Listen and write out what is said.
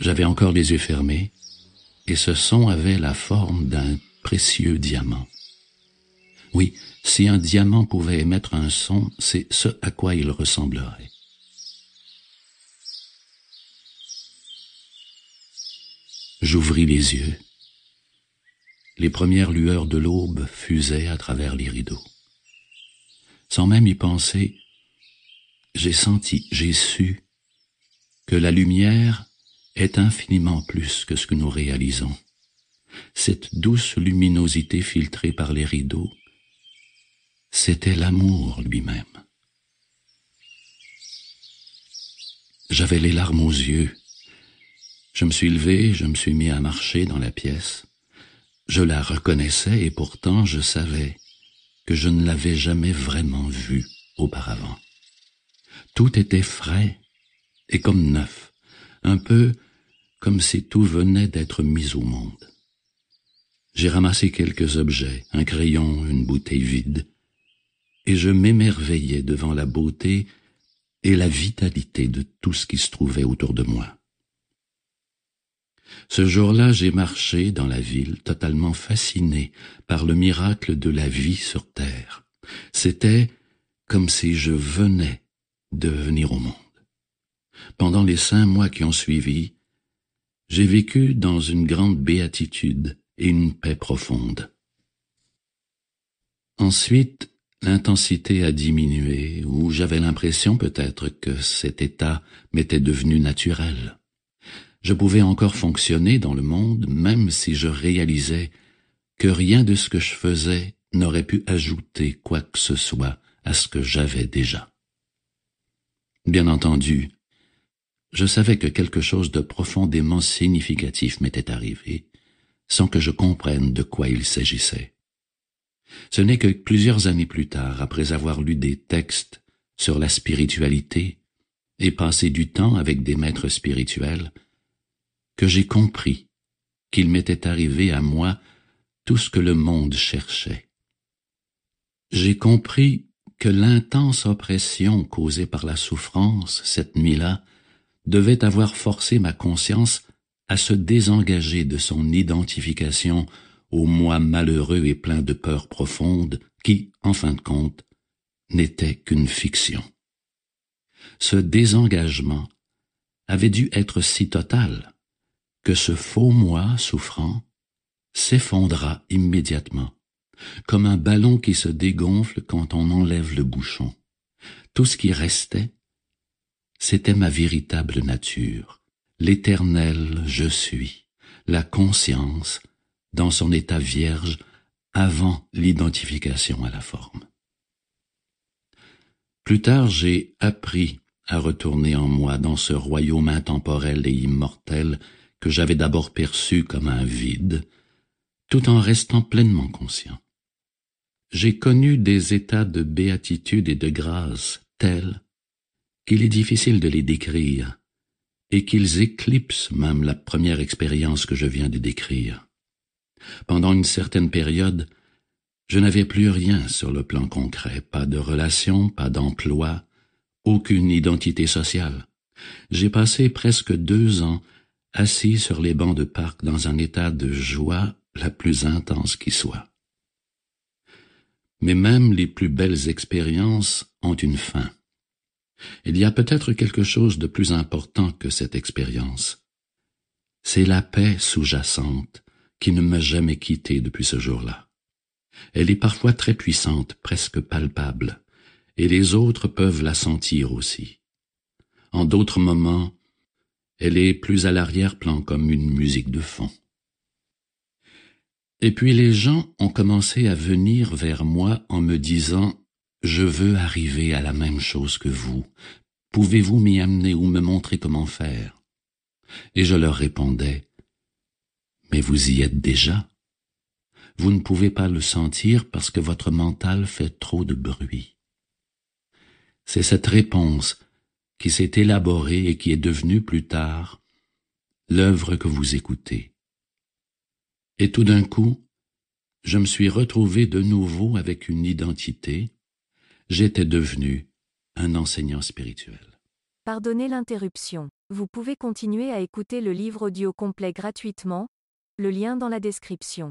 J'avais encore les yeux fermés, et ce son avait la forme d'un précieux diamant. Oui, si un diamant pouvait émettre un son, c'est ce à quoi il ressemblerait. J'ouvris les yeux. Les premières lueurs de l'aube fusaient à travers les rideaux. Sans même y penser, j'ai senti, j'ai su que la lumière est infiniment plus que ce que nous réalisons. Cette douce luminosité filtrée par les rideaux, c'était l'amour lui-même. J'avais les larmes aux yeux. Je me suis levé, je me suis mis à marcher dans la pièce. Je la reconnaissais et pourtant je savais que je ne l'avais jamais vraiment vue auparavant. Tout était frais et comme neuf, un peu comme si tout venait d'être mis au monde. J'ai ramassé quelques objets, un crayon, une bouteille vide, et je m'émerveillais devant la beauté et la vitalité de tout ce qui se trouvait autour de moi. Ce jour-là, j'ai marché dans la ville totalement fasciné par le miracle de la vie sur terre. C'était comme si je venais de venir au monde. Pendant les cinq mois qui ont suivi, j'ai vécu dans une grande béatitude et une paix profonde. Ensuite, l'intensité a diminué, ou j'avais l'impression peut-être que cet état m'était devenu naturel. Je pouvais encore fonctionner dans le monde même si je réalisais que rien de ce que je faisais n'aurait pu ajouter quoi que ce soit à ce que j'avais déjà. Bien entendu, je savais que quelque chose de profondément significatif m'était arrivé, sans que je comprenne de quoi il s'agissait. Ce n'est que plusieurs années plus tard, après avoir lu des textes sur la spiritualité et passé du temps avec des maîtres spirituels, que j'ai compris qu'il m'était arrivé à moi tout ce que le monde cherchait. J'ai compris que l'intense oppression causée par la souffrance cette nuit-là devait avoir forcé ma conscience à se désengager de son identification au moi malheureux et plein de peurs profondes qui, en fin de compte, n'était qu'une fiction. Ce désengagement avait dû être si total que ce faux moi souffrant s'effondra immédiatement, comme un ballon qui se dégonfle quand on enlève le bouchon. Tout ce qui restait, c'était ma véritable nature, l'éternel je suis, la conscience dans son état vierge avant l'identification à la forme. Plus tard, j'ai appris à retourner en moi dans ce royaume intemporel et immortel que j'avais d'abord perçu comme un vide, tout en restant pleinement conscient. J'ai connu des états de béatitude et de grâce tels qu'il est difficile de les décrire, et qu'ils éclipsent même la première expérience que je viens de décrire. Pendant une certaine période, je n'avais plus rien sur le plan concret, pas de relation, pas d'emploi, aucune identité sociale. J'ai passé presque deux ans assis sur les bancs de parc dans un état de joie la plus intense qui soit. Mais même les plus belles expériences ont une fin. Il y a peut-être quelque chose de plus important que cette expérience. C'est la paix sous-jacente qui ne m'a jamais quitté depuis ce jour-là. Elle est parfois très puissante, presque palpable, et les autres peuvent la sentir aussi. En d'autres moments, elle est plus à l'arrière-plan comme une musique de fond. Et puis les gens ont commencé à venir vers moi en me disant je veux arriver à la même chose que vous. Pouvez-vous m'y amener ou me montrer comment faire? Et je leur répondais, Mais vous y êtes déjà. Vous ne pouvez pas le sentir parce que votre mental fait trop de bruit. C'est cette réponse qui s'est élaborée et qui est devenue plus tard l'œuvre que vous écoutez. Et tout d'un coup, je me suis retrouvé de nouveau avec une identité, j'étais devenu un enseignant spirituel. Pardonnez l'interruption. Vous pouvez continuer à écouter le livre audio complet gratuitement, le lien dans la description.